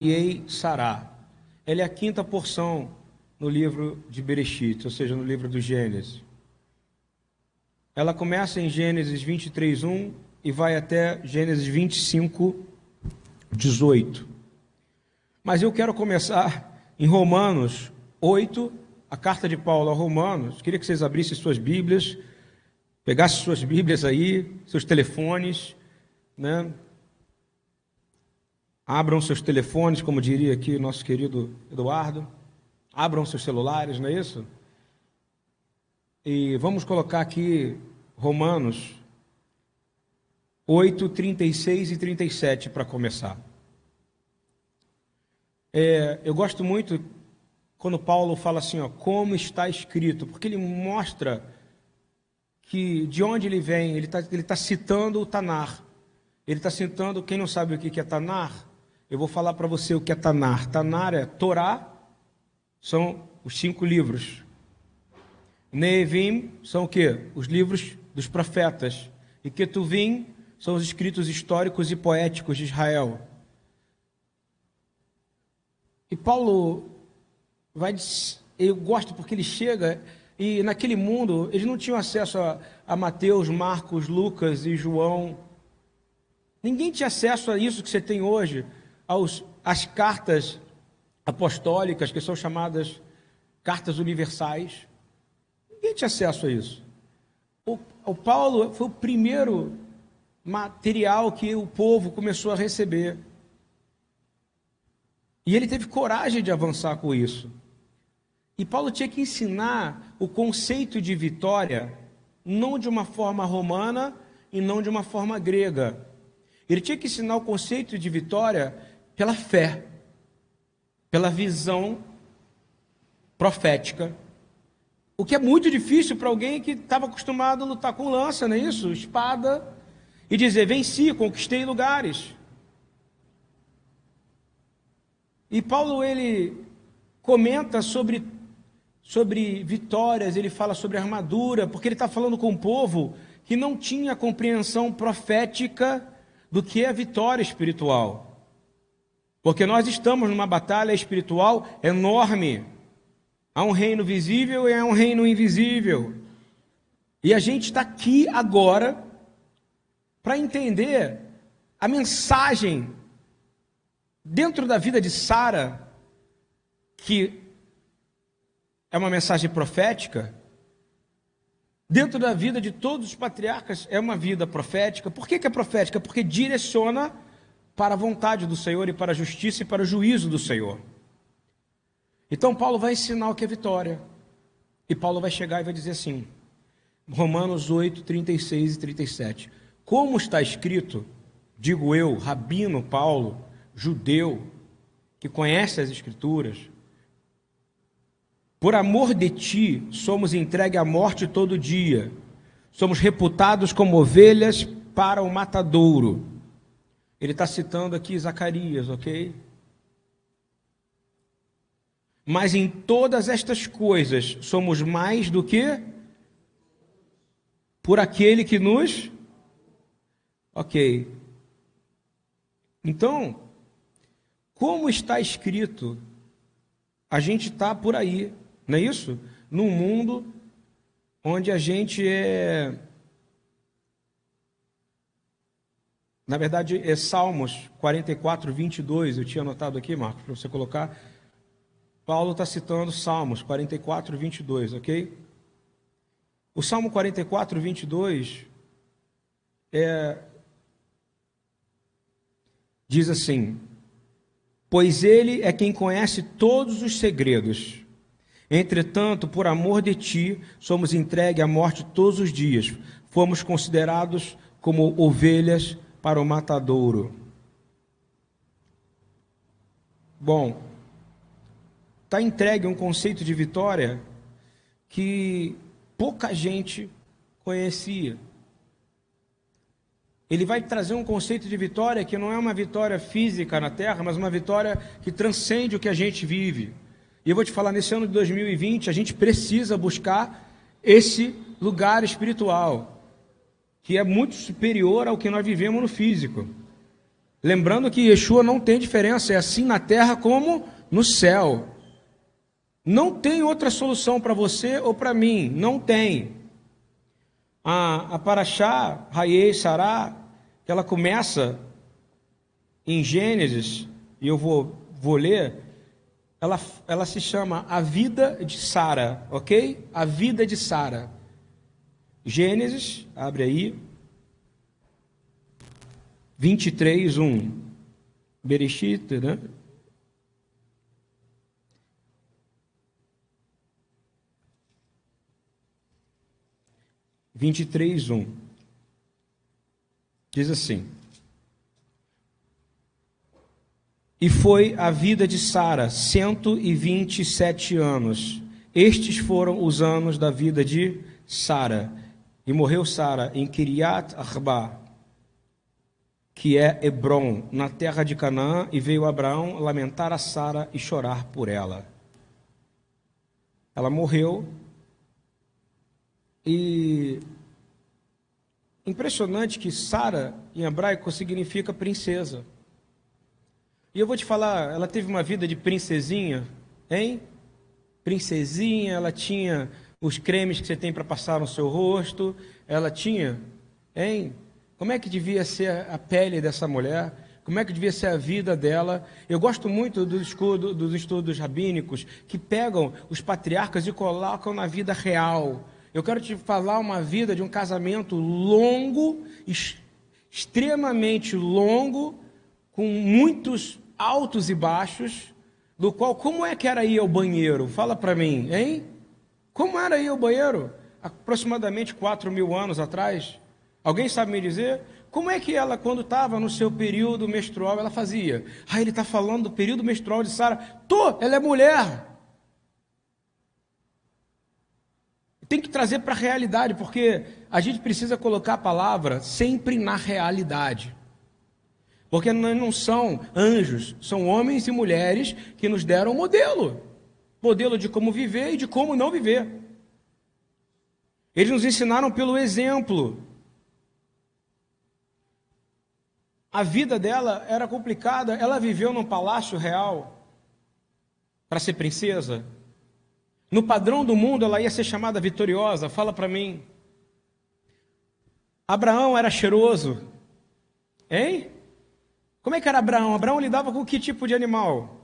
Ei Sará. Ela é a quinta porção no livro de Bereshit, ou seja, no livro do Gênesis. Ela começa em Gênesis 23, 1 e vai até Gênesis 25, 18. Mas eu quero começar em Romanos 8, a carta de Paulo a Romanos. Queria que vocês abrissem suas Bíblias, pegassem suas Bíblias aí, seus telefones, né? Abram seus telefones, como diria aqui o nosso querido Eduardo. Abram seus celulares, não é isso? E vamos colocar aqui Romanos 8, 36 e 37 para começar. É, eu gosto muito quando Paulo fala assim, ó, como está escrito, porque ele mostra que de onde ele vem, ele está ele tá citando o Tanar. Ele está citando, quem não sabe o que é Tanar, eu vou falar para você o que é Tanar. Tanar é Torá, são os cinco livros. Neevim são o quê? Os livros dos profetas. E Ketuvim são os escritos históricos e poéticos de Israel. E Paulo vai, eu gosto porque ele chega e naquele mundo eles não tinham acesso a, a Mateus, Marcos, Lucas e João. Ninguém tinha acesso a isso que você tem hoje aos, às cartas apostólicas, que são chamadas cartas universais. Ninguém tinha acesso a isso. O, o Paulo foi o primeiro material que o povo começou a receber. E ele teve coragem de avançar com isso. E Paulo tinha que ensinar o conceito de vitória, não de uma forma romana e não de uma forma grega. Ele tinha que ensinar o conceito de vitória pela fé, pela visão profética. O que é muito difícil para alguém que estava acostumado a lutar com lança, não é isso? Espada. E dizer: venci, conquistei lugares. E Paulo ele comenta sobre, sobre vitórias, ele fala sobre armadura, porque ele está falando com um povo que não tinha compreensão profética do que é vitória espiritual. Porque nós estamos numa batalha espiritual enorme. Há um reino visível e há um reino invisível. E a gente está aqui agora para entender a mensagem dentro da vida de Sara, que é uma mensagem profética, dentro da vida de todos os patriarcas é uma vida profética. Por que, que é profética? Porque direciona para a vontade do Senhor e para a justiça e para o juízo do Senhor. Então Paulo vai ensinar o que é vitória. E Paulo vai chegar e vai dizer assim, Romanos 8, 36 e 37. Como está escrito, digo eu, Rabino Paulo, judeu, que conhece as Escrituras, por amor de ti, somos entregues à morte todo dia, somos reputados como ovelhas para o matadouro. Ele está citando aqui Zacarias, ok? Mas em todas estas coisas somos mais do que por aquele que nos. Ok. Então, como está escrito, a gente está por aí, não é isso? Num mundo onde a gente é Na verdade, é Salmos 44, 22. Eu tinha anotado aqui, Marcos, para você colocar. Paulo está citando Salmos 44, 22, ok? O Salmo 44, 22 é, diz assim: Pois ele é quem conhece todos os segredos. Entretanto, por amor de ti, somos entregues à morte todos os dias. Fomos considerados como ovelhas para o matadouro. Bom, está entregue um conceito de vitória que pouca gente conhecia. Ele vai trazer um conceito de vitória que não é uma vitória física na terra, mas uma vitória que transcende o que a gente vive. E eu vou te falar, nesse ano de 2020, a gente precisa buscar esse lugar espiritual que é muito superior ao que nós vivemos no físico. Lembrando que Yeshua não tem diferença, é assim na terra como no céu. Não tem outra solução para você ou para mim, não tem. A, a Paraxá, Raiei, Sará, ela começa em Gênesis, e eu vou, vou ler, ela, ela se chama A Vida de Sara, ok? A Vida de Sara. Gênesis, abre aí, 23, 1. Bereshit, né? Vinte e três, um. Diz assim: E foi a vida de Sara cento e vinte e sete anos. Estes foram os anos da vida de Sara. E morreu Sara em Kiriat Arba, que é Hebron, na terra de Canaã, e veio Abraão lamentar a Sara e chorar por ela. Ela morreu e impressionante que Sara em hebraico significa princesa. E eu vou te falar, ela teve uma vida de princesinha, hein? Princesinha, ela tinha os cremes que você tem para passar no seu rosto, ela tinha, hein? Como é que devia ser a pele dessa mulher? Como é que devia ser a vida dela? Eu gosto muito do estudo, dos estudos rabínicos que pegam os patriarcas e colocam na vida real. Eu quero te falar uma vida de um casamento longo, extremamente longo, com muitos altos e baixos, do qual como é que era ir ao banheiro? Fala para mim, hein? Como era ir ao banheiro? Aproximadamente 4 mil anos atrás. Alguém sabe me dizer? Como é que ela, quando estava no seu período menstrual, ela fazia? Ah, ele está falando do período menstrual de Sara. Tô, ela é mulher. Tem que trazer para a realidade, porque a gente precisa colocar a palavra sempre na realidade. Porque não são anjos, são homens e mulheres que nos deram um modelo modelo de como viver e de como não viver. Eles nos ensinaram pelo exemplo. A vida dela era complicada. Ela viveu num palácio real para ser princesa. No padrão do mundo, ela ia ser chamada vitoriosa. Fala para mim. Abraão era cheiroso. Hein? Como é que era Abraão? Abraão lidava com que tipo de animal?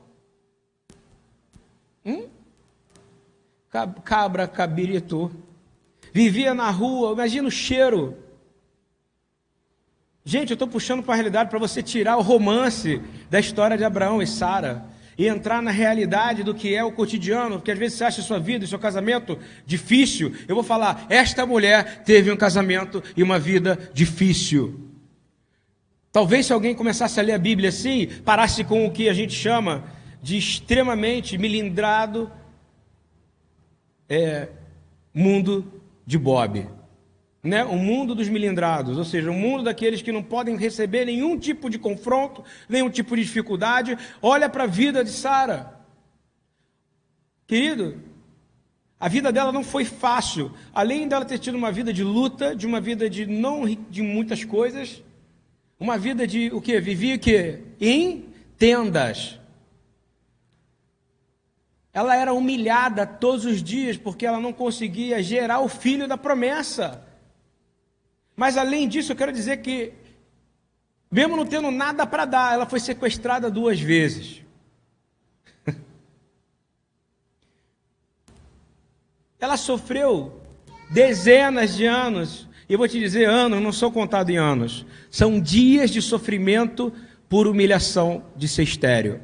Hum? Cabra, cabirito. Vivia na rua, imagina o cheiro. Gente, eu estou puxando para a realidade para você tirar o romance da história de Abraão e Sara e entrar na realidade do que é o cotidiano, porque às vezes você acha sua vida, o seu casamento difícil. Eu vou falar, esta mulher teve um casamento e uma vida difícil. Talvez se alguém começasse a ler a Bíblia assim, parasse com o que a gente chama de extremamente milindrado é, mundo de Bob né, o mundo dos milindrados, ou seja, o mundo daqueles que não podem receber nenhum tipo de confronto, nenhum tipo de dificuldade. Olha para a vida de Sara. Querido, a vida dela não foi fácil. Além dela ter tido uma vida de luta, de uma vida de não de muitas coisas, uma vida de o que? Vivia o que? Em tendas. Ela era humilhada todos os dias porque ela não conseguia gerar o filho da promessa. Mas além disso, eu quero dizer que, mesmo não tendo nada para dar, ela foi sequestrada duas vezes. ela sofreu dezenas de anos, e eu vou te dizer, anos não são contados em anos, são dias de sofrimento por humilhação de ser estéreo.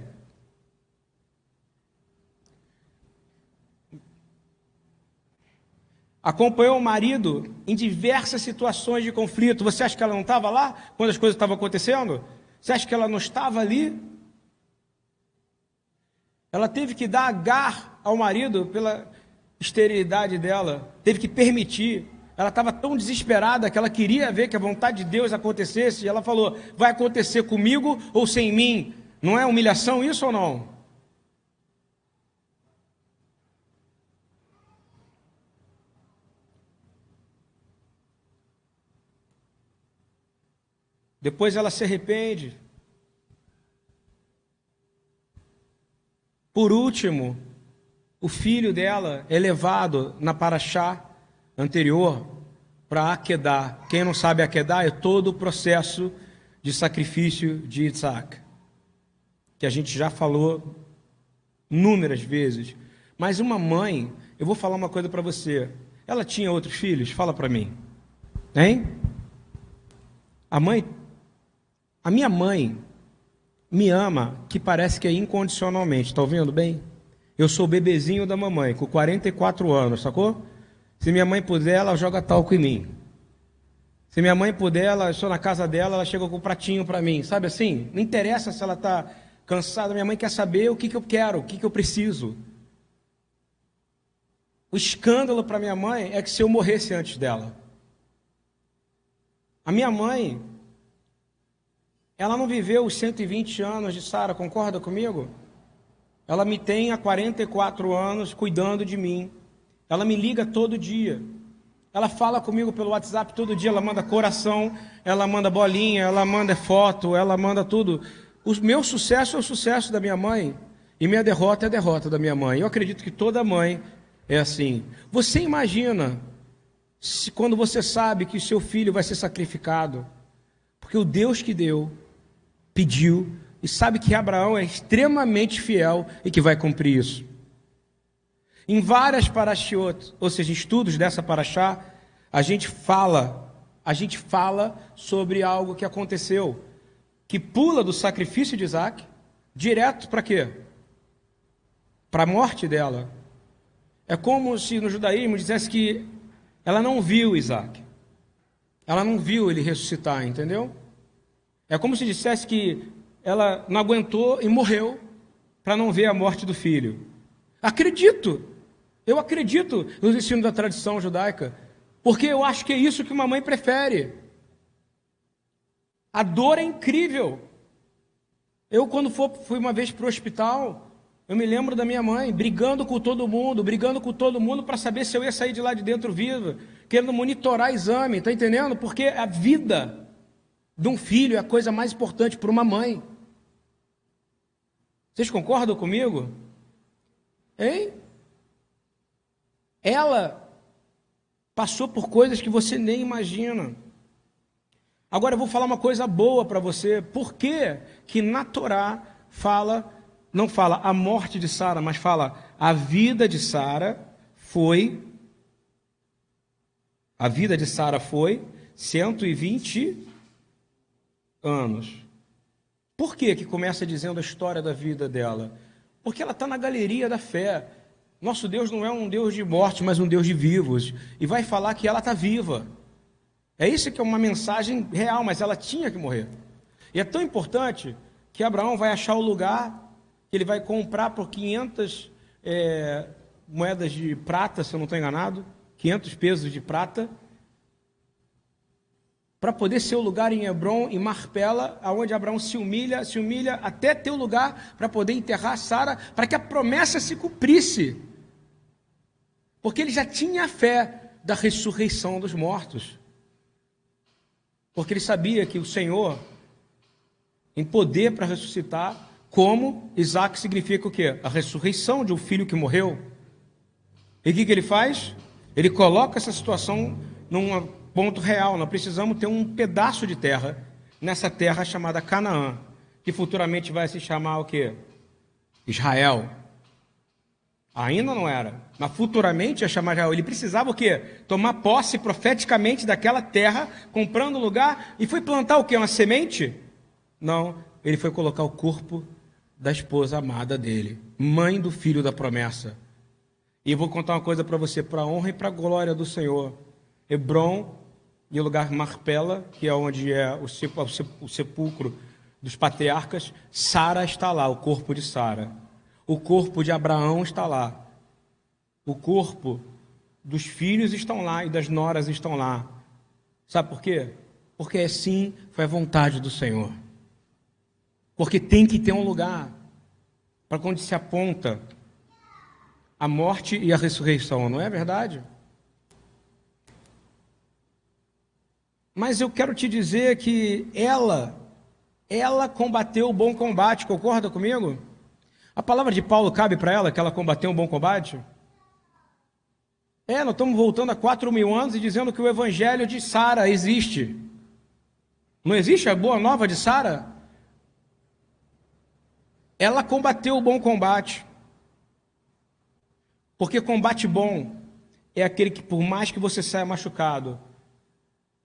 Acompanhou o marido em diversas situações de conflito. Você acha que ela não estava lá quando as coisas estavam acontecendo? Você acha que ela não estava ali? Ela teve que dar agar ao marido pela esterilidade dela, teve que permitir. Ela estava tão desesperada que ela queria ver que a vontade de Deus acontecesse, e ela falou: Vai acontecer comigo ou sem mim? Não é humilhação isso ou não? Depois ela se arrepende. Por último, o filho dela é levado na paraxá anterior para Aquedá. Quem não sabe Aquedá é todo o processo de sacrifício de Isaac, que a gente já falou inúmeras vezes. Mas uma mãe, eu vou falar uma coisa para você. Ela tinha outros filhos? Fala para mim. Hein? A mãe a minha mãe me ama que parece que é incondicionalmente. Está ouvindo bem? Eu sou bebezinho da mamãe, com 44 anos, sacou? Se minha mãe puder, ela joga talco em mim. Se minha mãe puder, ela, estou na casa dela, ela chega com um pratinho para mim. Sabe assim? Não interessa se ela está cansada. Minha mãe quer saber o que, que eu quero, o que, que eu preciso. O escândalo para minha mãe é que se eu morresse antes dela. A minha mãe, ela não viveu os 120 anos de Sara, concorda comigo? Ela me tem há 44 anos cuidando de mim. Ela me liga todo dia. Ela fala comigo pelo WhatsApp todo dia, ela manda coração, ela manda bolinha, ela manda foto, ela manda tudo. O meu sucesso é o sucesso da minha mãe e minha derrota é a derrota da minha mãe. Eu acredito que toda mãe é assim. Você imagina se quando você sabe que o seu filho vai ser sacrificado, porque o Deus que deu pediu e sabe que Abraão é extremamente fiel e que vai cumprir isso. Em várias parashiot, ou seja, estudos dessa paraxá, a gente fala, a gente fala sobre algo que aconteceu, que pula do sacrifício de Isaac direto para quê? Para a morte dela. É como se no judaísmo dissesse que ela não viu Isaac. Ela não viu ele ressuscitar, entendeu? É como se dissesse que ela não aguentou e morreu para não ver a morte do filho. Acredito. Eu acredito nos ensinos da tradição judaica, porque eu acho que é isso que uma mãe prefere. A dor é incrível. Eu, quando fui uma vez para o hospital, eu me lembro da minha mãe brigando com todo mundo, brigando com todo mundo para saber se eu ia sair de lá de dentro viva, querendo monitorar exame, tá entendendo? Porque a vida de um filho é a coisa mais importante para uma mãe. Vocês concordam comigo? Hein? Ela passou por coisas que você nem imagina. Agora eu vou falar uma coisa boa para você. Por que que na Torá fala, não fala a morte de Sara, mas fala a vida de Sara foi a vida de Sara foi 120 anos. Por que que começa dizendo a história da vida dela? Porque ela está na galeria da fé. Nosso Deus não é um Deus de morte, mas um Deus de vivos. E vai falar que ela está viva. É isso que é uma mensagem real, mas ela tinha que morrer. E é tão importante que Abraão vai achar o lugar que ele vai comprar por 500 é, moedas de prata, se eu não estou enganado, 500 pesos de prata, para poder ser o lugar em Hebron, em Marpela, aonde Abraão se humilha, se humilha até ter o lugar para poder enterrar Sara, para que a promessa se cumprisse. Porque ele já tinha a fé da ressurreição dos mortos. Porque ele sabia que o Senhor, em poder para ressuscitar, como Isaac significa o quê? A ressurreição de um filho que morreu. E o que, que ele faz? Ele coloca essa situação num ponto real. Nós precisamos ter um pedaço de terra nessa terra chamada Canaã, que futuramente vai se chamar o quê? Israel. Ainda não era. Mas futuramente ia chamar Israel. Ele precisava o quê? Tomar posse profeticamente daquela terra, comprando lugar, e foi plantar o quê? Uma semente? Não. Ele foi colocar o corpo da esposa amada dele, mãe do filho da promessa. E vou contar uma coisa para você, para honra e para a glória do Senhor. Hebron e o lugar Marpela, que é onde é o sepulcro dos patriarcas, Sara está lá, o corpo de Sara. O corpo de Abraão está lá. O corpo dos filhos estão lá e das noras estão lá. Sabe por quê? Porque assim foi a vontade do Senhor. Porque tem que ter um lugar para quando se aponta a morte e a ressurreição, não é verdade? Mas eu quero te dizer que ela, ela combateu o bom combate, concorda comigo? A palavra de Paulo cabe para ela, que ela combateu um bom combate? É, nós estamos voltando a quatro mil anos e dizendo que o evangelho de Sara existe. Não existe a boa nova de Sara? Ela combateu o bom combate. Porque combate bom é aquele que, por mais que você saia machucado,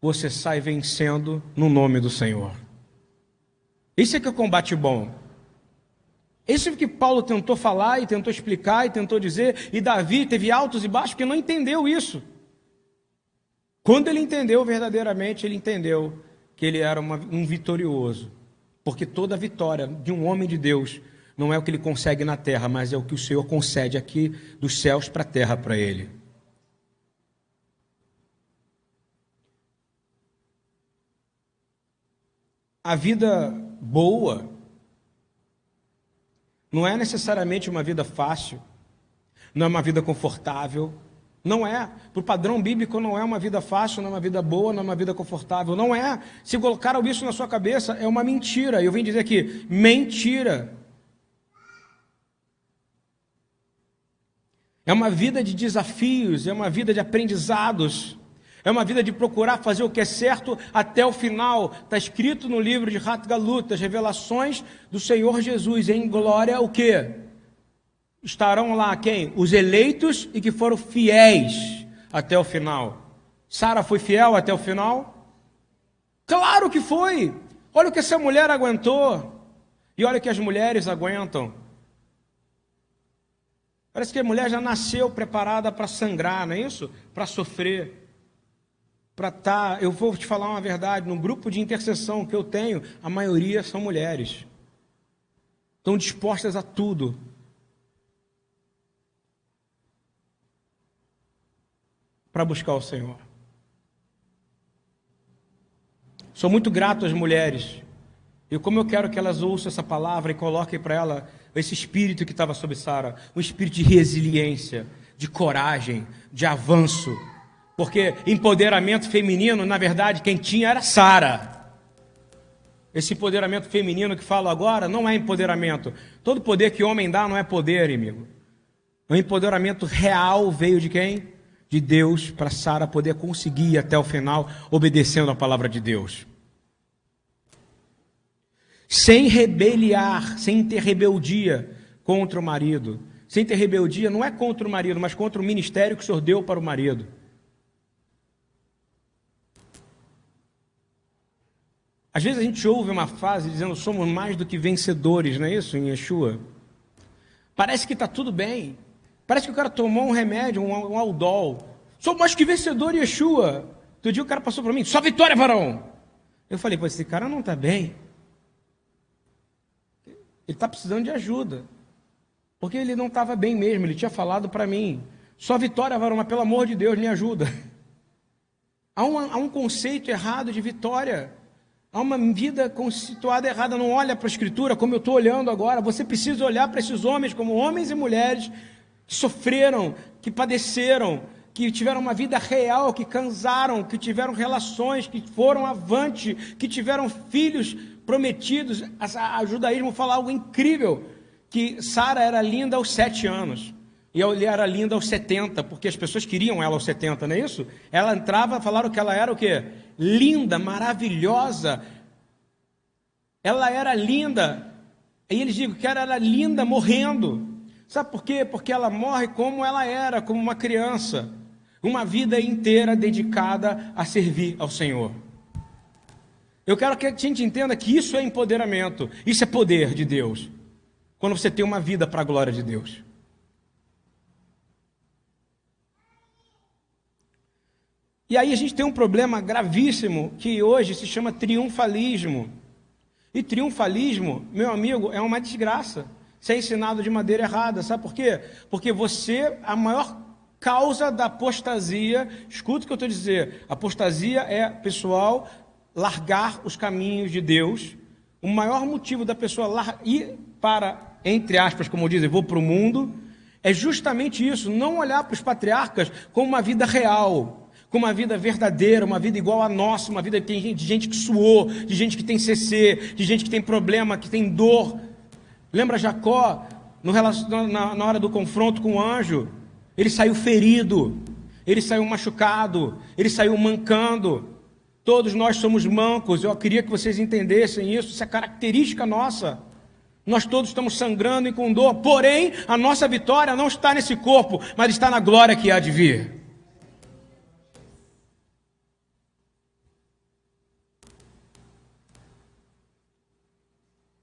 você sai vencendo no nome do Senhor. Isso é que é o combate bom. Isso é o que Paulo tentou falar e tentou explicar e tentou dizer, e Davi teve altos e baixos porque não entendeu isso. Quando ele entendeu verdadeiramente, ele entendeu que ele era uma, um vitorioso. Porque toda vitória de um homem de Deus não é o que ele consegue na terra, mas é o que o Senhor concede aqui dos céus para a terra para ele. A vida boa não é necessariamente uma vida fácil, não é uma vida confortável, não é. Para o padrão bíblico, não é uma vida fácil, não é uma vida boa, não é uma vida confortável. Não é. Se colocaram isso na sua cabeça, é uma mentira. Eu vim dizer aqui: mentira. É uma vida de desafios, é uma vida de aprendizados, é uma vida de procurar fazer o que é certo até o final. Está escrito no livro de Galut, as revelações do Senhor Jesus em glória, o que? estarão lá quem? Os eleitos e que foram fiéis até o final. Sara foi fiel até o final? Claro que foi. Olha o que essa mulher aguentou. E olha o que as mulheres aguentam. Parece que a mulher já nasceu preparada para sangrar, não é isso? Para sofrer. Para estar. Tá, eu vou te falar uma verdade: no grupo de intercessão que eu tenho, a maioria são mulheres. Estão dispostas a tudo para buscar o Senhor. Sou muito grato às mulheres. E como eu quero que elas ouçam essa palavra e coloquem para ela esse espírito que estava sobre Sara, um espírito de resiliência, de coragem, de avanço. Porque empoderamento feminino, na verdade, quem tinha era Sara. Esse empoderamento feminino que falo agora não é empoderamento. Todo poder que homem dá não é poder, amigo. O empoderamento real veio de quem? de Deus para Sara poder conseguir ir até o final obedecendo a palavra de Deus. Sem rebeliar, sem ter rebeldia contra o marido. Sem ter rebeldia não é contra o marido, mas contra o ministério que o Senhor deu para o marido. Às vezes a gente ouve uma frase dizendo somos mais do que vencedores, não é isso, em Yeshua? Parece que está tudo bem, Parece que o cara tomou um remédio, um, um Aldol. Sou mais que vencedor, Yeshua. Outro dia o cara passou para mim, só vitória, varão. Eu falei, pô, esse cara não está bem. Ele está precisando de ajuda. Porque ele não estava bem mesmo, ele tinha falado para mim, só vitória, varão, mas pelo amor de Deus, me ajuda. Há um, há um conceito errado de vitória. Há uma vida situada errada. Não olha para a Escritura como eu estou olhando agora. Você precisa olhar para esses homens como homens e mulheres que sofreram, que padeceram, que tiveram uma vida real, que cansaram, que tiveram relações, que foram avante, que tiveram filhos prometidos. O judaísmo fala algo incrível, que Sara era linda aos sete anos. E ele era linda aos 70, porque as pessoas queriam ela aos 70, não é isso? Ela entrava, falaram que ela era o quê? Linda, maravilhosa. Ela era linda. E eles dizem que ela era linda morrendo. Sabe por quê? Porque ela morre como ela era, como uma criança. Uma vida inteira dedicada a servir ao Senhor. Eu quero que a gente entenda que isso é empoderamento, isso é poder de Deus. Quando você tem uma vida para a glória de Deus. E aí a gente tem um problema gravíssimo que hoje se chama triunfalismo. E triunfalismo, meu amigo, é uma desgraça ser ensinado de maneira errada. Sabe por quê? Porque você, a maior causa da apostasia, escuta o que eu estou dizendo: apostasia é, pessoal, largar os caminhos de Deus. O maior motivo da pessoa ir para, entre aspas, como dizem, vou para o mundo, é justamente isso: não olhar para os patriarcas como uma vida real, como uma vida verdadeira, uma vida igual a nossa, uma vida de gente que suou, de gente que tem CC, de gente que tem problema, que tem dor, Lembra Jacó no, na, na hora do confronto com o anjo, ele saiu ferido, ele saiu machucado, ele saiu mancando. Todos nós somos mancos, eu queria que vocês entendessem isso, isso é característica nossa. Nós todos estamos sangrando e com dor, porém, a nossa vitória não está nesse corpo, mas está na glória que há de vir.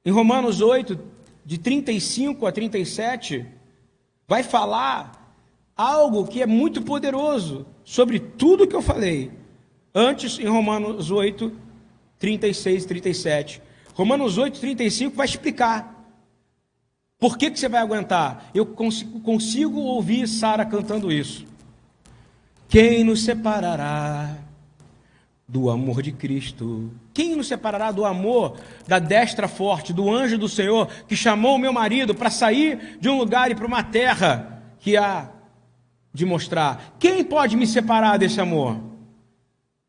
Em Romanos 8, de 35 a 37, vai falar algo que é muito poderoso sobre tudo que eu falei. Antes, em Romanos 8, 36 e 37. Romanos 8, 35 vai explicar. Por que, que você vai aguentar? Eu consigo, consigo ouvir Sara cantando isso. Quem nos separará do amor de Cristo? Quem nos separará do amor da destra forte, do anjo do Senhor que chamou meu marido para sair de um lugar e para uma terra que há de mostrar? Quem pode me separar desse amor?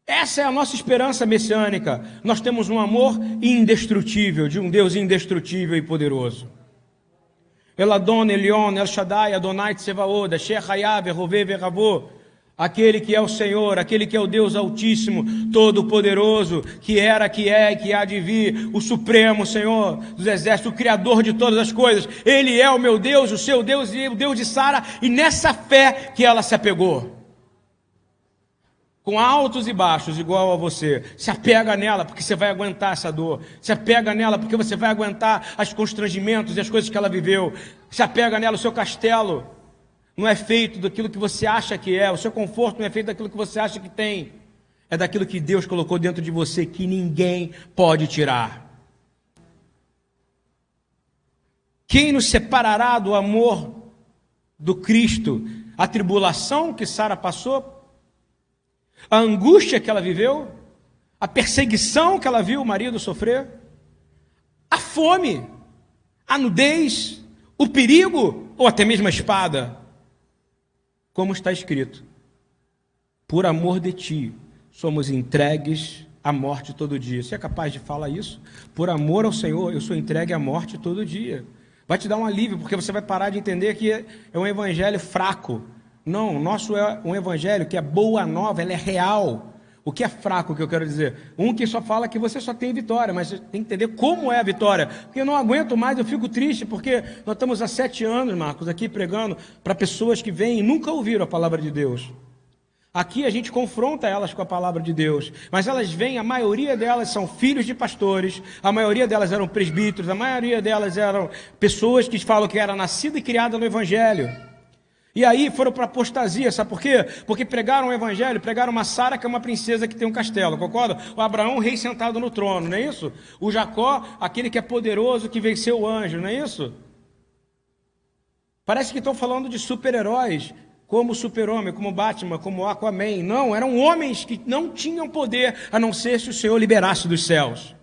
Essa é a nossa esperança messiânica. Nós temos um amor indestrutível, de um Deus indestrutível e poderoso. Eladon, Elion, El Shaddai, Adonai Tsevaoda, Shech Hayav, Rove, Veravô, aquele que é o Senhor, aquele que é o Deus Altíssimo, Todo-Poderoso, que era, que é e que há de vir, o Supremo Senhor dos Exércitos, o Criador de todas as coisas. Ele é o meu Deus, o seu Deus e o Deus de Sara, e nessa fé que ela se apegou. Com altos e baixos, igual a você. Se apega nela, porque você vai aguentar essa dor. Se apega nela, porque você vai aguentar os constrangimentos e as coisas que ela viveu. Se apega nela, o seu castelo não é feito daquilo que você acha que é, o seu conforto não é feito daquilo que você acha que tem, é daquilo que Deus colocou dentro de você que ninguém pode tirar. Quem nos separará do amor do Cristo? A tribulação que Sara passou, a angústia que ela viveu, a perseguição que ela viu o marido sofrer, a fome, a nudez, o perigo? Ou até mesmo a espada como está escrito: Por amor de ti somos entregues à morte todo dia. Você é capaz de falar isso? Por amor ao Senhor, eu sou entregue à morte todo dia. Vai te dar um alívio, porque você vai parar de entender que é um evangelho fraco. Não, o nosso é um evangelho que é boa nova, ela é real. O que é fraco, que eu quero dizer? Um que só fala que você só tem vitória, mas você tem que entender como é a vitória. Porque eu não aguento mais, eu fico triste, porque nós estamos há sete anos, Marcos, aqui pregando para pessoas que vêm e nunca ouviram a palavra de Deus. Aqui a gente confronta elas com a palavra de Deus, mas elas vêm, a maioria delas são filhos de pastores, a maioria delas eram presbíteros, a maioria delas eram pessoas que falam que era nascida e criada no Evangelho. E aí foram para apostasia, sabe por quê? Porque pregaram o evangelho, pregaram uma Sara que é uma princesa que tem um castelo, concorda? O Abraão, rei sentado no trono, não é isso? O Jacó, aquele que é poderoso, que venceu o anjo, não é isso? Parece que estão falando de super-heróis, como super-homem, como Batman, como Aquaman. Não, eram homens que não tinham poder, a não ser se o Senhor liberasse dos céus.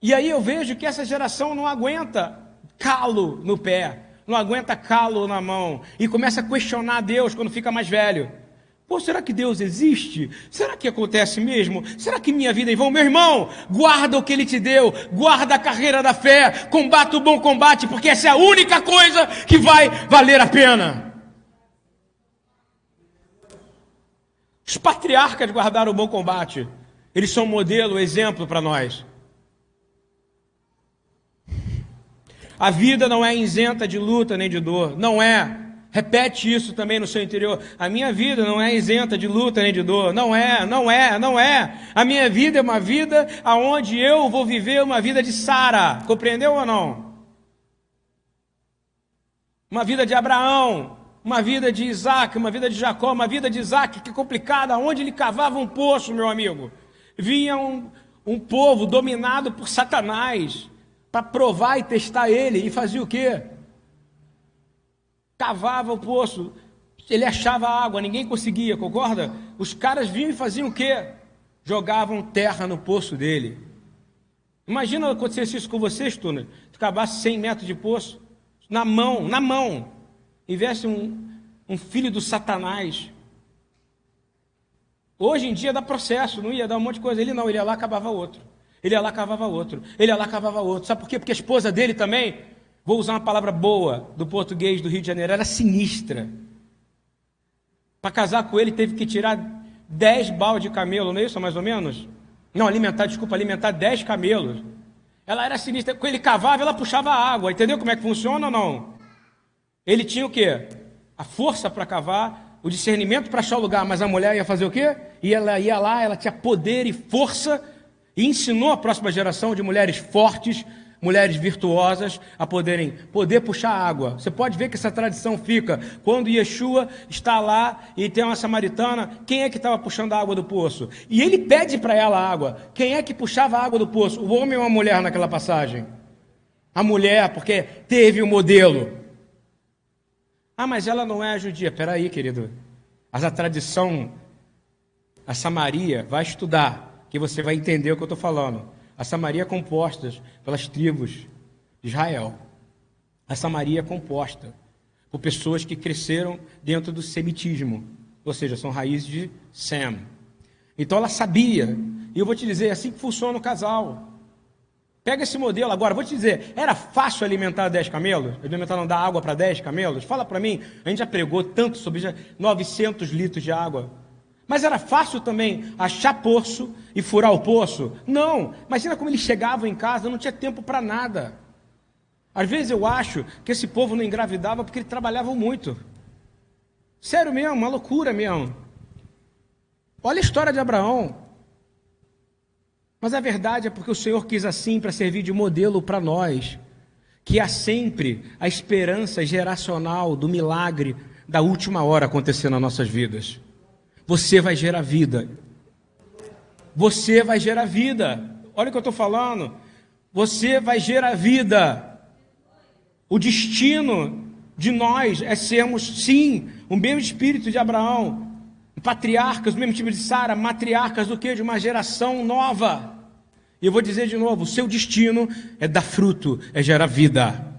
E aí eu vejo que essa geração não aguenta calo no pé, não aguenta calo na mão e começa a questionar Deus quando fica mais velho. Pô, será que Deus existe? Será que acontece mesmo? Será que minha vida é em vão? Meu irmão, guarda o que Ele te deu, guarda a carreira da fé, combata o bom combate, porque essa é a única coisa que vai valer a pena. Os patriarcas guardaram o bom combate, eles são modelo, exemplo para nós. A vida não é isenta de luta nem de dor. Não é. Repete isso também no seu interior. A minha vida não é isenta de luta nem de dor. Não é, não é, não é. A minha vida é uma vida aonde eu vou viver uma vida de Sara. Compreendeu ou não? Uma vida de Abraão, uma vida de Isaac, uma vida de Jacó, uma vida de Isaac que é complicada, onde ele cavava um poço, meu amigo. Vinha um, um povo dominado por Satanás para provar e testar ele. E fazia o quê? Cavava o poço, ele achava água, ninguém conseguia, concorda? Os caras vinham e faziam o quê? Jogavam terra no poço dele. Imagina acontecesse isso com você, Stuna. Tu acabasse 100 metros de poço, na mão, na mão. E viesse um, um filho do Satanás. Hoje em dia dá processo, não ia dar um monte de coisa. Ele não, ele ia lá acabava outro. Ele ia lá cavava outro. Ele ia lá cavava outro. Sabe por quê? Porque a esposa dele também, vou usar uma palavra boa do português do Rio de Janeiro, era sinistra. Para casar com ele, teve que tirar 10 balde de camelo, não é isso, mais ou menos? Não, alimentar, desculpa, alimentar 10 camelos. Ela era sinistra. Quando ele cavava, ela puxava água. Entendeu como é que funciona ou não? Ele tinha o quê? A força para cavar, o discernimento para achar o lugar. Mas a mulher ia fazer o quê? E ela ia lá, ela tinha poder e força e ensinou a próxima geração de mulheres fortes, mulheres virtuosas a poderem poder puxar água. Você pode ver que essa tradição fica quando Yeshua está lá e tem uma samaritana, quem é que estava puxando a água do poço? E ele pede para ela água. Quem é que puxava a água do poço? O homem ou a mulher naquela passagem? A mulher, porque teve o modelo. Ah, mas ela não é judia. Peraí, querido. Mas a tradição, a Samaria, vai estudar, que você vai entender o que eu estou falando. A Samaria é composta pelas tribos de Israel. A Samaria é composta por pessoas que cresceram dentro do semitismo, ou seja, são raízes de Sem. Então ela sabia, e eu vou te dizer, é assim que funciona o casal. Pega esse modelo agora, vou te dizer, era fácil alimentar 10 camelos? Alimentar não dar água para 10 camelos? Fala para mim, a gente já pregou tanto sobre 900 litros de água. Mas era fácil também achar poço e furar o poço? Não. Imagina como eles chegavam em casa, não tinha tempo para nada. Às vezes eu acho que esse povo não engravidava porque eles trabalhavam muito. Sério mesmo, uma loucura mesmo. Olha a história de Abraão. Mas a verdade é porque o Senhor quis assim para servir de modelo para nós, que há sempre a esperança geracional do milagre da última hora acontecer nas nossas vidas. Você vai gerar vida. Você vai gerar vida. Olha o que eu estou falando. Você vai gerar vida. O destino de nós é sermos, sim, o mesmo espírito de Abraão, patriarcas, o mesmo tipo de Sara, matriarcas do que? De uma geração nova. E eu vou dizer de novo: o seu destino é dar fruto, é gerar vida.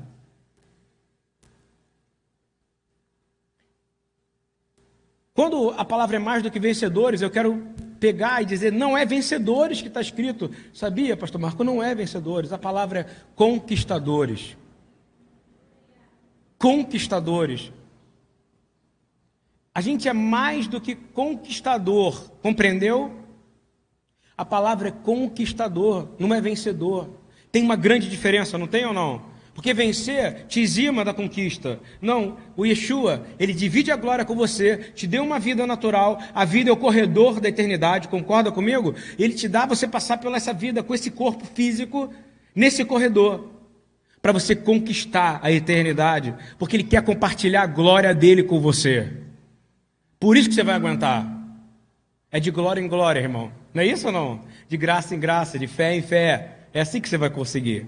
Quando a palavra é mais do que vencedores, eu quero pegar e dizer, não é vencedores que está escrito. Sabia, pastor Marco? Não é vencedores. A palavra é conquistadores. Conquistadores. A gente é mais do que conquistador, compreendeu? A palavra é conquistador, não é vencedor. Tem uma grande diferença, não tem ou não? Porque vencer te exima da conquista. Não, o Yeshua, ele divide a glória com você, te deu uma vida natural, a vida é o corredor da eternidade, concorda comigo? Ele te dá você passar pela essa vida com esse corpo físico nesse corredor, para você conquistar a eternidade, porque ele quer compartilhar a glória dele com você. Por isso que você vai aguentar. É de glória em glória, irmão. Não é isso ou não? De graça em graça, de fé em fé. É assim que você vai conseguir.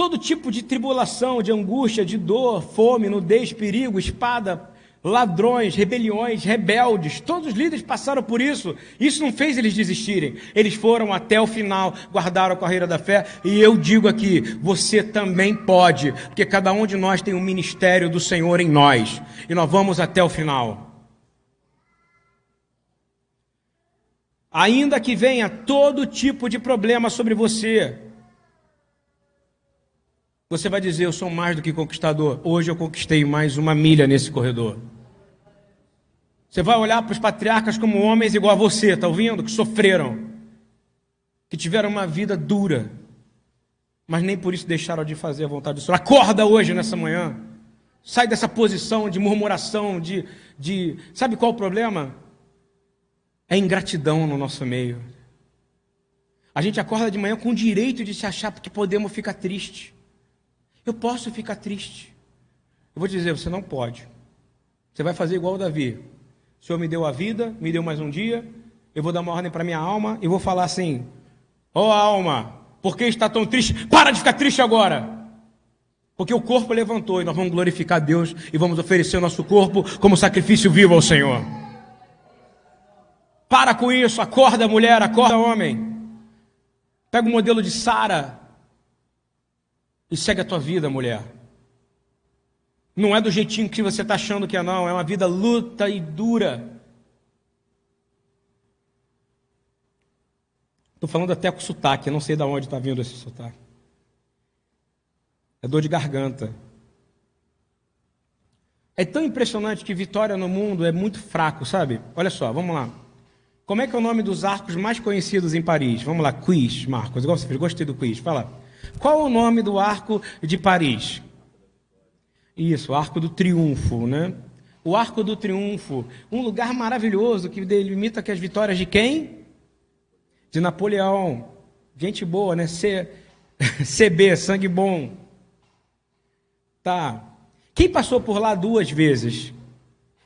Todo tipo de tribulação, de angústia, de dor, fome, nudez, perigo, espada, ladrões, rebeliões, rebeldes, todos os líderes passaram por isso. Isso não fez eles desistirem. Eles foram até o final, guardaram a carreira da fé. E eu digo aqui, você também pode, porque cada um de nós tem um ministério do Senhor em nós. E nós vamos até o final. Ainda que venha todo tipo de problema sobre você, você vai dizer: Eu sou mais do que conquistador. Hoje eu conquistei mais uma milha nesse corredor. Você vai olhar para os patriarcas como homens igual a você, está ouvindo? Que sofreram, que tiveram uma vida dura, mas nem por isso deixaram de fazer a vontade do Senhor. Acorda hoje, nessa manhã. Sai dessa posição de murmuração, de, de. Sabe qual o problema? É ingratidão no nosso meio. A gente acorda de manhã com o direito de se achar porque podemos ficar triste. Eu posso ficar triste. Eu vou dizer, você não pode. Você vai fazer igual o Davi. O Senhor me deu a vida, me deu mais um dia. Eu vou dar uma ordem para minha alma e vou falar assim: Ó oh, alma, por que está tão triste? Para de ficar triste agora. Porque o corpo levantou e nós vamos glorificar Deus e vamos oferecer o nosso corpo como sacrifício vivo ao Senhor. Para com isso, acorda mulher, acorda homem. Pega o modelo de Sara, e segue a tua vida, mulher. Não é do jeitinho que você está achando que é, não. É uma vida luta e dura. Estou falando até com sotaque, não sei de onde está vindo esse sotaque. É dor de garganta. É tão impressionante que vitória no mundo é muito fraco, sabe? Olha só, vamos lá. Como é que é o nome dos arcos mais conhecidos em Paris? Vamos lá, quiz, Marcos. Igual você fez, gostei do quiz. Fala. Qual o nome do arco de Paris? Isso, Arco do Triunfo, né? O Arco do Triunfo, um lugar maravilhoso que delimita que as vitórias de quem? De Napoleão. Gente boa, né? C... CB, sangue bom. Tá. Quem passou por lá duas vezes?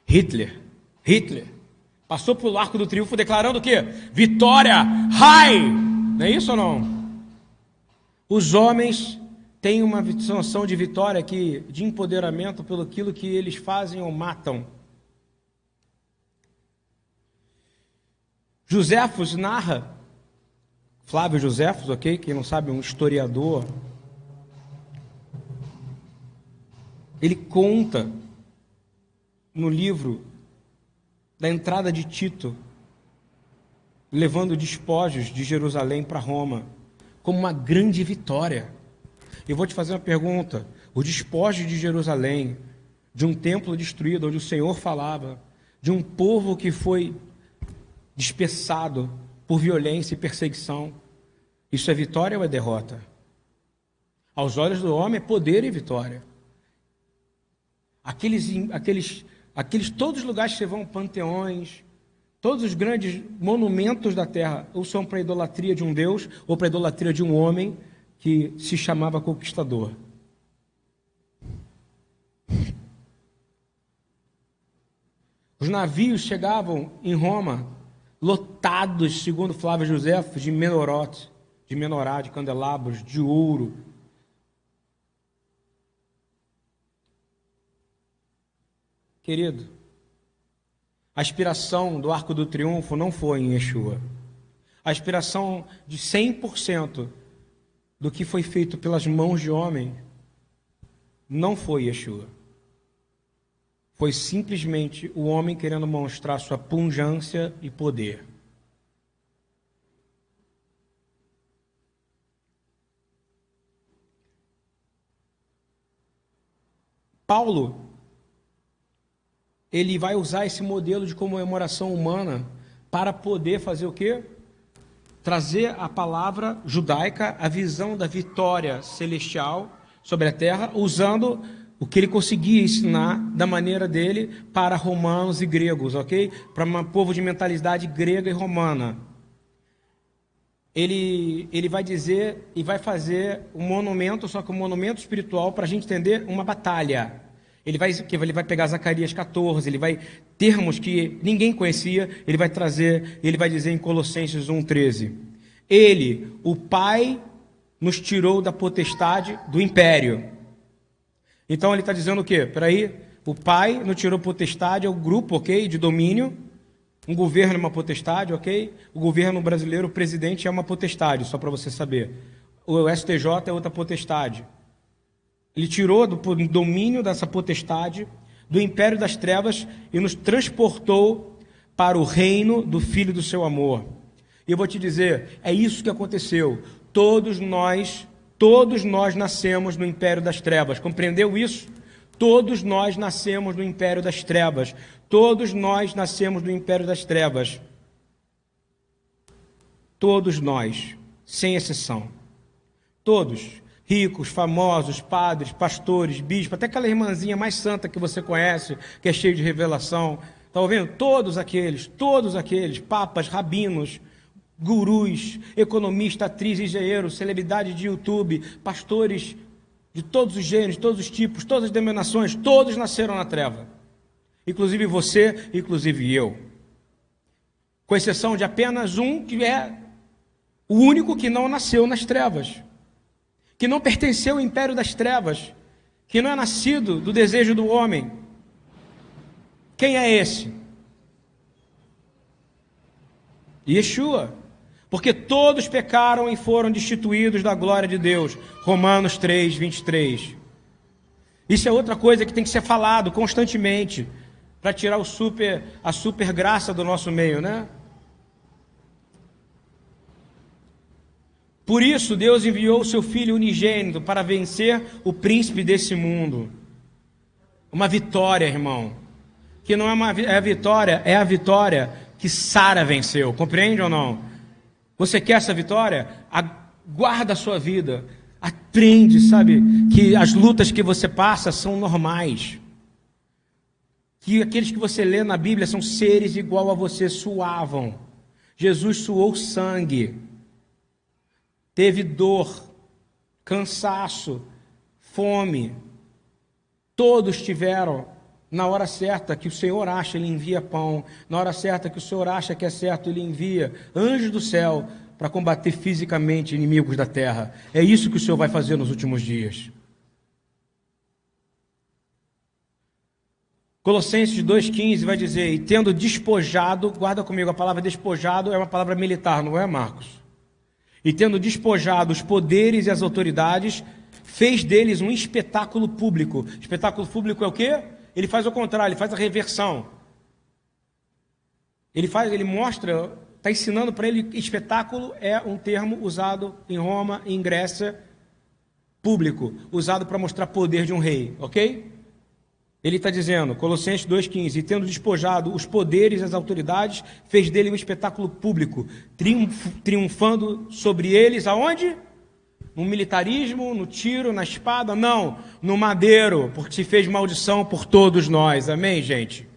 Hitler. Hitler. Passou pelo Arco do Triunfo declarando o quê? Vitória! High! Não é isso ou não? Os homens têm uma noção de vitória aqui, de empoderamento pelo aquilo que eles fazem ou matam. Joséfos narra, Flávio Joséfos, ok? Quem não sabe, um historiador. Ele conta no livro da entrada de Tito, levando despojos de Jerusalém para Roma como uma grande vitória. Eu vou te fazer uma pergunta: o despojo de Jerusalém, de um templo destruído, onde o Senhor falava, de um povo que foi dispersado por violência e perseguição, isso é vitória ou é derrota? Aos olhos do homem é poder e vitória. Aqueles, aqueles, aqueles todos os lugares que vão, panteões, Todos os grandes monumentos da terra ou são para a idolatria de um Deus ou para a idolatria de um homem que se chamava conquistador. Os navios chegavam em Roma lotados, segundo Flávio José, de menorote, de menorá, de candelabros, de ouro. Querido, a aspiração do Arco do Triunfo não foi em Yeshua. A aspiração de 100% do que foi feito pelas mãos de homem não foi Yeshua. Foi simplesmente o homem querendo mostrar sua punjância e poder. Paulo ele vai usar esse modelo de comemoração humana para poder fazer o quê? Trazer a palavra judaica, a visão da vitória celestial sobre a terra, usando o que ele conseguia ensinar da maneira dele para romanos e gregos, ok? Para um povo de mentalidade grega e romana. Ele, ele vai dizer e vai fazer um monumento, só que um monumento espiritual, para a gente entender uma batalha. Ele vai, ele vai pegar Zacarias 14, ele vai termos que ninguém conhecia, ele vai trazer, ele vai dizer em Colossenses 1,13: Ele, o Pai, nos tirou da potestade do império. Então ele está dizendo o quê? Peraí, o Pai nos tirou potestade, é o grupo, ok, de domínio. Um governo é uma potestade, ok? O governo brasileiro, o presidente é uma potestade, só para você saber. O STJ é outra potestade. Ele tirou do domínio dessa potestade, do império das trevas e nos transportou para o reino do Filho do seu amor. E eu vou te dizer, é isso que aconteceu. Todos nós, todos nós nascemos no império das trevas. Compreendeu isso? Todos nós nascemos no império das trevas. Todos nós nascemos no império das trevas. Todos nós, sem exceção. Todos ricos, famosos, padres, pastores, bispos, até aquela irmãzinha mais santa que você conhece, que é cheia de revelação. Está ouvindo? Todos aqueles, todos aqueles, papas, rabinos, gurus, economistas, atrizes, engenheiros, celebridades de YouTube, pastores de todos os gêneros, todos os tipos, todas as denominações, todos nasceram na treva. Inclusive você, inclusive eu. Com exceção de apenas um que é o único que não nasceu nas trevas que não pertenceu ao império das trevas, que não é nascido do desejo do homem. Quem é esse? Yeshua. Porque todos pecaram e foram destituídos da glória de Deus. Romanos 3, 23. Isso é outra coisa que tem que ser falado constantemente para tirar o super, a super graça do nosso meio, né? Por isso, Deus enviou o seu Filho unigênito para vencer o príncipe desse mundo. Uma vitória, irmão. Que não é uma é a vitória, é a vitória que Sara venceu. Compreende ou não? Você quer essa vitória? Guarda a sua vida. Aprende, sabe, que as lutas que você passa são normais. Que aqueles que você lê na Bíblia são seres igual a você, suavam. Jesus suou sangue teve dor, cansaço, fome. Todos tiveram. Na hora certa que o Senhor acha, Ele envia pão. Na hora certa que o Senhor acha que é certo, Ele envia anjos do céu para combater fisicamente inimigos da terra. É isso que o Senhor vai fazer nos últimos dias. Colossenses 2,15 vai dizer: E tendo despojado, guarda comigo, a palavra despojado é uma palavra militar, não é, Marcos? E tendo despojado os poderes e as autoridades, fez deles um espetáculo público. Espetáculo público é o quê? Ele faz o contrário, ele faz a reversão. Ele faz, ele mostra, está ensinando para ele espetáculo é um termo usado em Roma, em Grécia, público, usado para mostrar poder de um rei, ok? Ele está dizendo, Colossenses 2,15: E tendo despojado os poderes e as autoridades, fez dele um espetáculo público, triunf, triunfando sobre eles aonde? No militarismo, no tiro, na espada? Não, no madeiro, porque se fez maldição por todos nós. Amém, gente?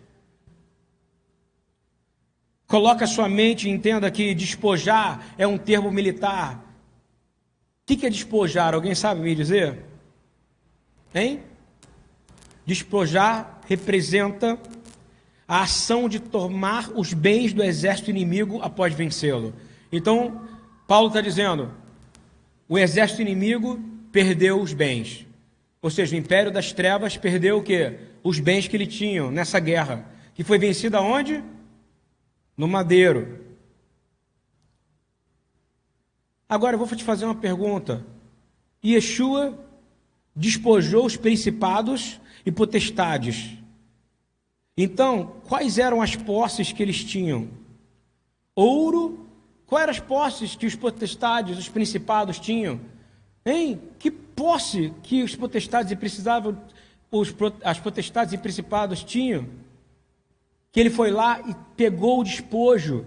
Coloca sua mente e entenda que despojar é um termo militar. O que é despojar? Alguém sabe me dizer? Hein? Despojar representa a ação de tomar os bens do exército inimigo após vencê-lo. Então, Paulo está dizendo: o exército inimigo perdeu os bens. Ou seja, o império das trevas perdeu o quê? Os bens que ele tinha nessa guerra. Que foi vencida onde? No madeiro. Agora eu vou te fazer uma pergunta. Yeshua despojou os principados e potestades. Então, quais eram as posses que eles tinham? Ouro. Quais eram as posses que os potestades, os principados tinham? Hein? Que posse que os potestades e precisavam, os, as potestades e principados tinham? Que ele foi lá e pegou o despojo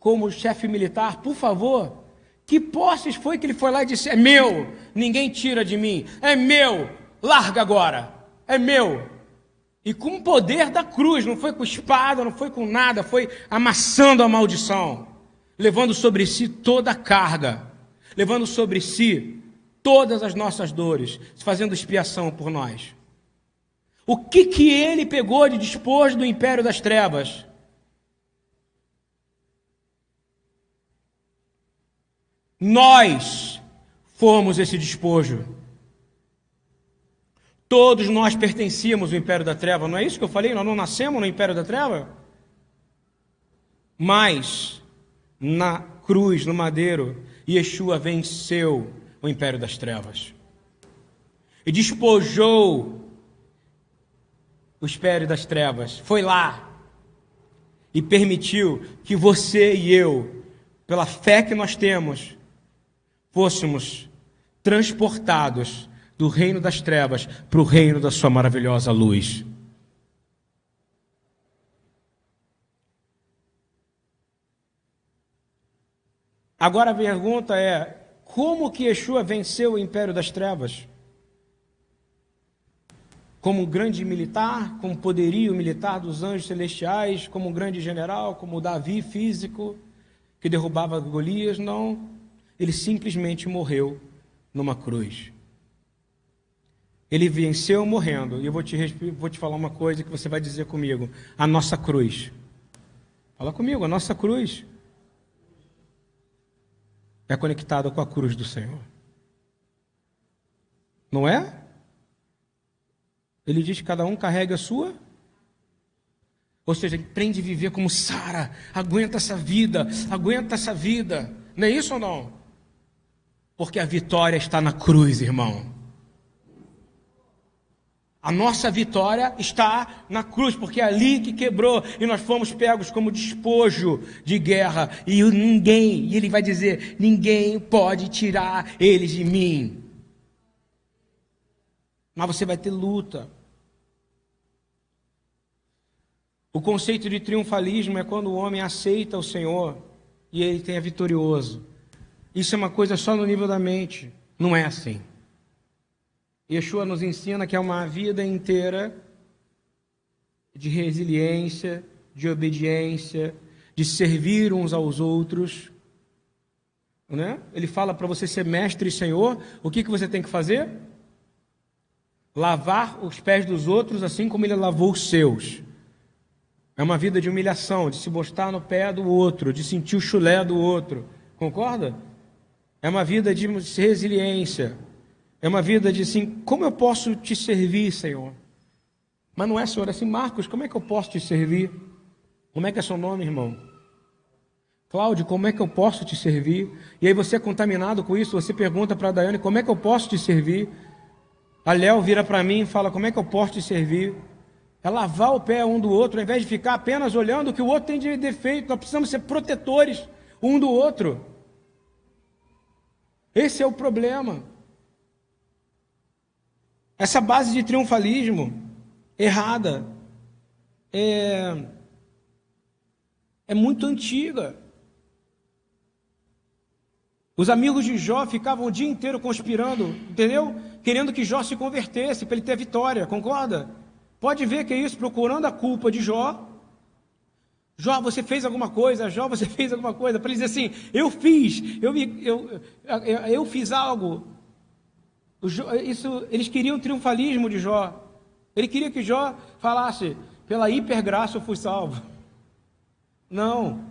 como chefe militar, por favor. Que posses foi que ele foi lá e disse: É meu, ninguém tira de mim, é meu, larga agora é meu. E com o poder da cruz, não foi com espada, não foi com nada, foi amassando a maldição, levando sobre si toda a carga, levando sobre si todas as nossas dores, fazendo expiação por nós. O que que ele pegou de despojo do império das trevas? Nós fomos esse despojo. Todos nós pertencíamos ao império da treva, não é isso que eu falei? Nós não nascemos no império da treva? Mas, na cruz, no madeiro, Yeshua venceu o império das trevas e despojou o império das trevas. Foi lá e permitiu que você e eu, pela fé que nós temos, fôssemos transportados do reino das trevas para o reino da sua maravilhosa luz. Agora a pergunta é: como que Yeshua venceu o império das trevas? Como um grande militar, como poderio militar dos anjos celestiais, como um grande general, como Davi físico, que derrubava Golias? Não. Ele simplesmente morreu numa cruz. Ele venceu morrendo. E eu vou te, vou te falar uma coisa que você vai dizer comigo: a nossa cruz. Fala comigo, a nossa cruz é conectada com a cruz do Senhor. Não é? Ele diz que cada um carrega a sua. Ou seja, aprende a viver como Sara. Aguenta essa vida, aguenta essa vida. Não é isso ou não? Porque a vitória está na cruz, irmão. A nossa vitória está na cruz, porque é ali que quebrou e nós fomos pegos como despojo de guerra. E ninguém, e ele vai dizer: ninguém pode tirar eles de mim. Mas você vai ter luta. O conceito de triunfalismo é quando o homem aceita o Senhor e ele tem a vitorioso. Isso é uma coisa só no nível da mente. Não é assim. Yeshua nos ensina que é uma vida inteira de resiliência, de obediência, de servir uns aos outros. Né? Ele fala para você ser mestre e senhor, o que, que você tem que fazer? Lavar os pés dos outros assim como ele lavou os seus. É uma vida de humilhação, de se mostrar no pé do outro, de sentir o chulé do outro. Concorda? É uma vida de resiliência. É uma vida de assim, como eu posso te servir, Senhor? Mas não é, Senhor, é assim, Marcos, como é que eu posso te servir? Como é que é seu nome, irmão? Cláudio, como é que eu posso te servir? E aí você é contaminado com isso, você pergunta para a Daiane, como é que eu posso te servir? A Léo vira para mim e fala, como é que eu posso te servir? É lavar o pé um do outro, ao invés de ficar apenas olhando o que o outro tem de defeito. Nós precisamos ser protetores um do outro. Esse é o problema. Essa base de triunfalismo errada é, é muito antiga. Os amigos de Jó ficavam o dia inteiro conspirando, entendeu? Querendo que Jó se convertesse para ele ter vitória, concorda? Pode ver que é isso, procurando a culpa de Jó. Jó, você fez alguma coisa? Jó, você fez alguma coisa? Para ele dizer assim: eu fiz, eu, eu, eu, eu fiz algo. Isso, eles queriam o triunfalismo de Jó. Ele queria que Jó falasse: pela hipergraça eu fui salvo. Não.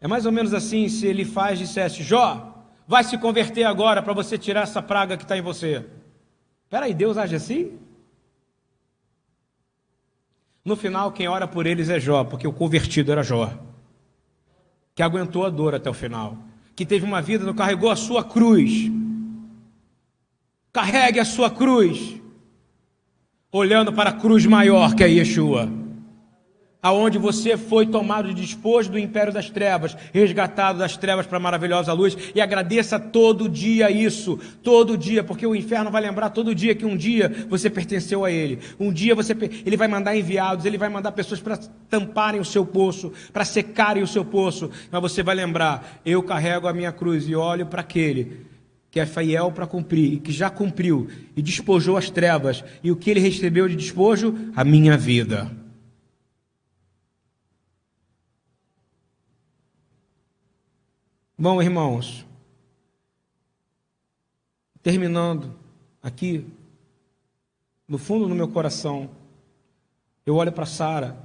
É mais ou menos assim se ele faz dissesse: Jó, vai se converter agora para você tirar essa praga que está em você. Peraí, Deus age assim? No final, quem ora por eles é Jó, porque o convertido era Jó, que aguentou a dor até o final, que teve uma vida, não carregou a sua cruz Carregue a sua cruz, olhando para a cruz maior que é Yeshua, aonde você foi tomado de despojo do império das trevas, resgatado das trevas para a maravilhosa luz, e agradeça todo dia isso, todo dia, porque o inferno vai lembrar todo dia que um dia você pertenceu a ele, um dia você, ele vai mandar enviados, ele vai mandar pessoas para tamparem o seu poço, para secarem o seu poço, mas você vai lembrar, eu carrego a minha cruz e olho para aquele que é fiel para cumprir, e que já cumpriu, e despojou as trevas, e o que ele recebeu de despojo? A minha vida. Bom, irmãos, terminando aqui, no fundo do meu coração, eu olho para Sara,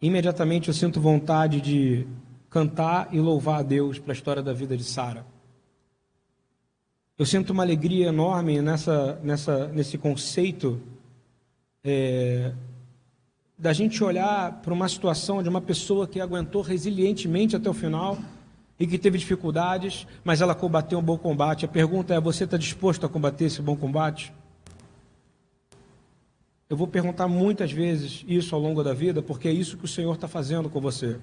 imediatamente eu sinto vontade de cantar e louvar a Deus pela história da vida de Sara. Eu sinto uma alegria enorme nessa, nessa, nesse conceito é, da gente olhar para uma situação de uma pessoa que aguentou resilientemente até o final e que teve dificuldades, mas ela combateu um bom combate. A pergunta é: você está disposto a combater esse bom combate? Eu vou perguntar muitas vezes isso ao longo da vida, porque é isso que o Senhor está fazendo com você.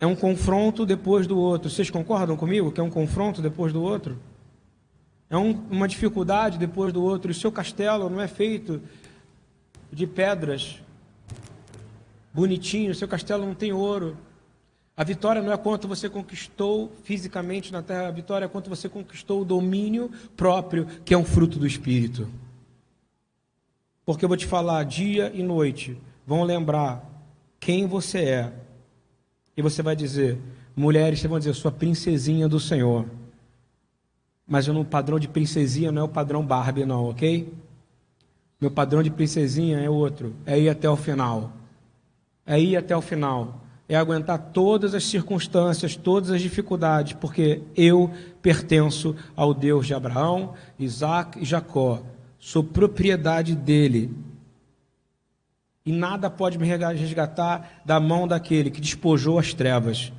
É um confronto depois do outro. Vocês concordam comigo que é um confronto depois do outro? É um, uma dificuldade depois do outro. O seu castelo não é feito de pedras bonitinho, o seu castelo não tem ouro. A vitória não é quanto você conquistou fisicamente na terra, a vitória é quanto você conquistou o domínio próprio, que é um fruto do Espírito. Porque eu vou te falar, dia e noite, vão lembrar quem você é e você vai dizer, mulheres, vão dizer, sua princesinha do Senhor. Mas o padrão de princesinha não é o padrão Barbie, não, ok? Meu padrão de princesinha é outro, é ir até o final. É ir até o final. É aguentar todas as circunstâncias, todas as dificuldades, porque eu pertenço ao Deus de Abraão, Isaac e Jacó. Sou propriedade dele. E nada pode me resgatar da mão daquele que despojou as trevas.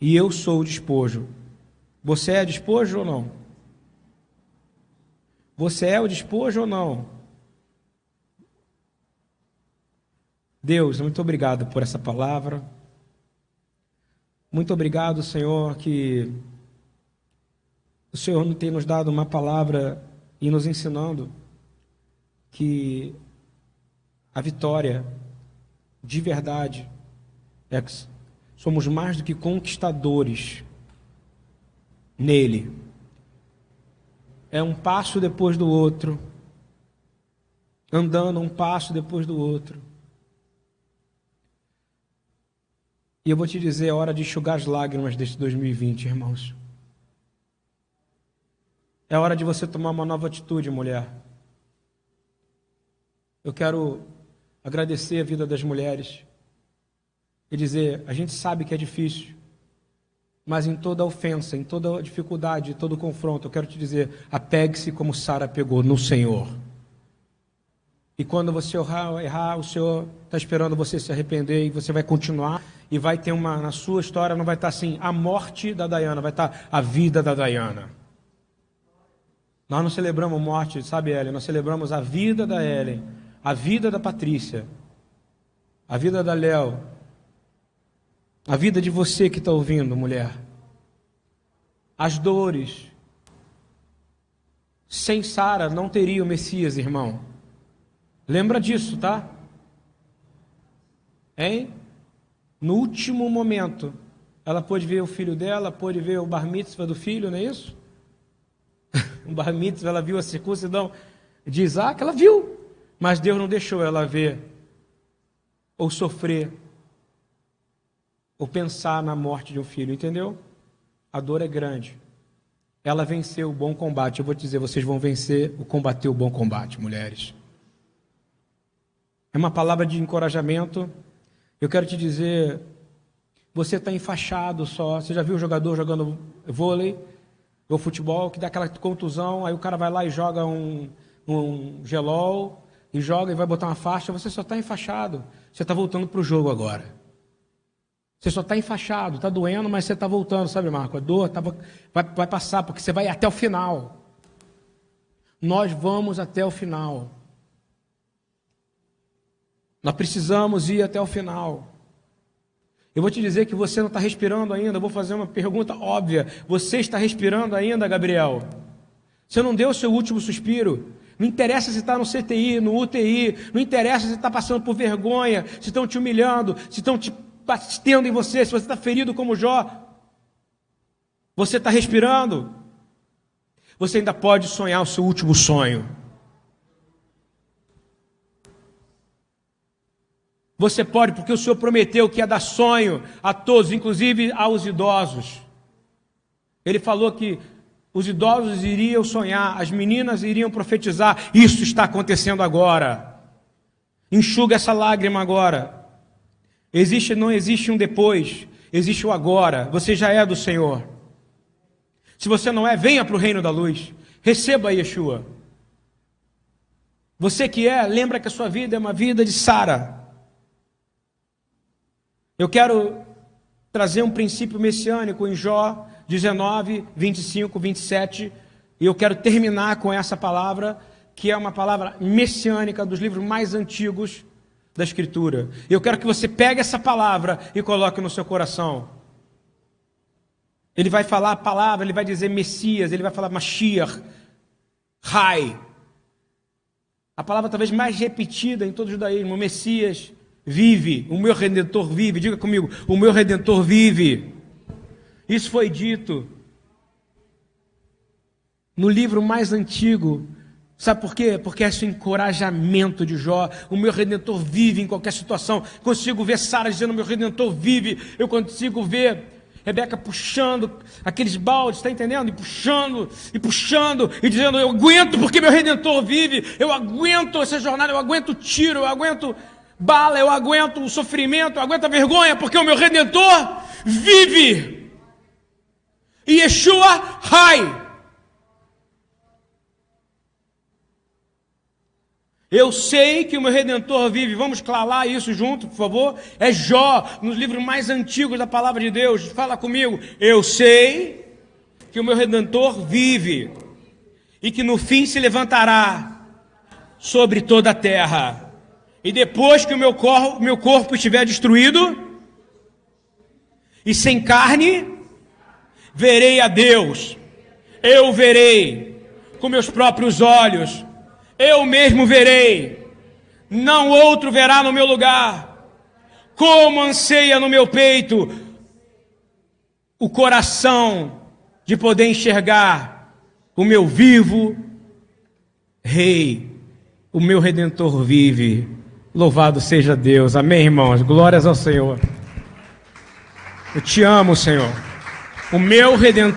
E eu sou o despojo. Você é despojo ou não? Você é o despojo ou não? Deus, muito obrigado por essa palavra. Muito obrigado, Senhor, que o Senhor tem nos dado uma palavra e nos ensinando que a vitória de verdade é que somos mais do que conquistadores nele. É um passo depois do outro, andando um passo depois do outro. E eu vou te dizer, é hora de enxugar as lágrimas deste 2020, irmãos. É hora de você tomar uma nova atitude, mulher. Eu quero agradecer a vida das mulheres e dizer: a gente sabe que é difícil, mas em toda ofensa, em toda dificuldade, em todo confronto, eu quero te dizer: apegue-se como Sara pegou no Senhor. E quando você errar, errar o Senhor está esperando você se arrepender e você vai continuar e vai ter uma na sua história não vai estar assim a morte da Dayana, vai estar a vida da Dayana. Nós não celebramos morte, sabe, Ellen? Nós celebramos a vida da Ellen, a vida da Patrícia, a vida da Léo, a vida de você que está ouvindo, mulher. As dores. Sem Sara não teria o Messias, irmão. Lembra disso, tá? Hein? No último momento, ela pôde ver o filho dela, pôde ver o bar mitzvah do filho, não é isso? um bar mitzvah, ela viu a circuncisão de Isaac, ela viu, mas Deus não deixou ela ver ou sofrer ou pensar na morte de um filho, entendeu? A dor é grande. Ela venceu o bom combate. Eu vou te dizer, vocês vão vencer o combater o bom combate, mulheres. É uma palavra de encorajamento. Eu quero te dizer, você está enfaixado só. Você já viu o jogador jogando vôlei? o futebol, que dá aquela contusão, aí o cara vai lá e joga um, um gelol, e joga e vai botar uma faixa, você só está enfaixado. Você está voltando para o jogo agora. Você só está enfaixado, está doendo, mas você está voltando, sabe, Marco? A dor tá, vai, vai passar, porque você vai até o final. Nós vamos até o final. Nós precisamos ir até o final. Eu vou te dizer que você não está respirando ainda. Eu vou fazer uma pergunta óbvia. Você está respirando ainda, Gabriel? Você não deu o seu último suspiro? Não interessa se está no CTI, no UTI, não interessa se está passando por vergonha, se estão te humilhando, se estão te batendo em você, se você está ferido como Jó. Você está respirando? Você ainda pode sonhar o seu último sonho. Você pode, porque o Senhor prometeu que ia dar sonho a todos, inclusive aos idosos. Ele falou que os idosos iriam sonhar, as meninas iriam profetizar. Isso está acontecendo agora. Enxuga essa lágrima agora. Existe, não existe um depois, existe o agora. Você já é do Senhor. Se você não é, venha para o reino da luz. Receba Yeshua. Você que é, lembra que a sua vida é uma vida de Sara. Eu quero trazer um princípio messiânico em Jó 19, 25, 27, e eu quero terminar com essa palavra, que é uma palavra messiânica dos livros mais antigos da Escritura. Eu quero que você pegue essa palavra e coloque no seu coração. Ele vai falar a palavra, ele vai dizer Messias, ele vai falar Mashiach, Rai. A palavra talvez mais repetida em todo o judaísmo, Messias, vive, o meu redentor vive. Diga comigo, o meu redentor vive. Isso foi dito no livro mais antigo. Sabe por quê? Porque esse encorajamento de Jó. O meu redentor vive em qualquer situação. Consigo ver Sara dizendo: meu redentor vive. Eu consigo ver Rebeca puxando aqueles baldes, está entendendo? E puxando, e puxando, e dizendo: Eu aguento porque meu redentor vive. Eu aguento essa jornada, eu aguento o tiro, eu aguento bala, eu aguento o sofrimento, eu aguento a vergonha, porque o meu redentor vive. E Yeshua Rai. Eu sei que o meu redentor vive. Vamos clalar isso junto, por favor? É Jó, nos livros mais antigos da palavra de Deus. Fala comigo. Eu sei que o meu redentor vive. e que no fim se levantará sobre toda a terra. E depois que o meu corpo, meu corpo estiver destruído e sem carne, verei a Deus. Eu verei com meus próprios olhos. Eu mesmo verei. Não outro verá no meu lugar. Como anseia no meu peito o coração de poder enxergar o meu vivo Rei, o meu redentor vive. Louvado seja Deus. Amém, irmãos. Glórias ao Senhor. Eu te amo, Senhor. O meu redentor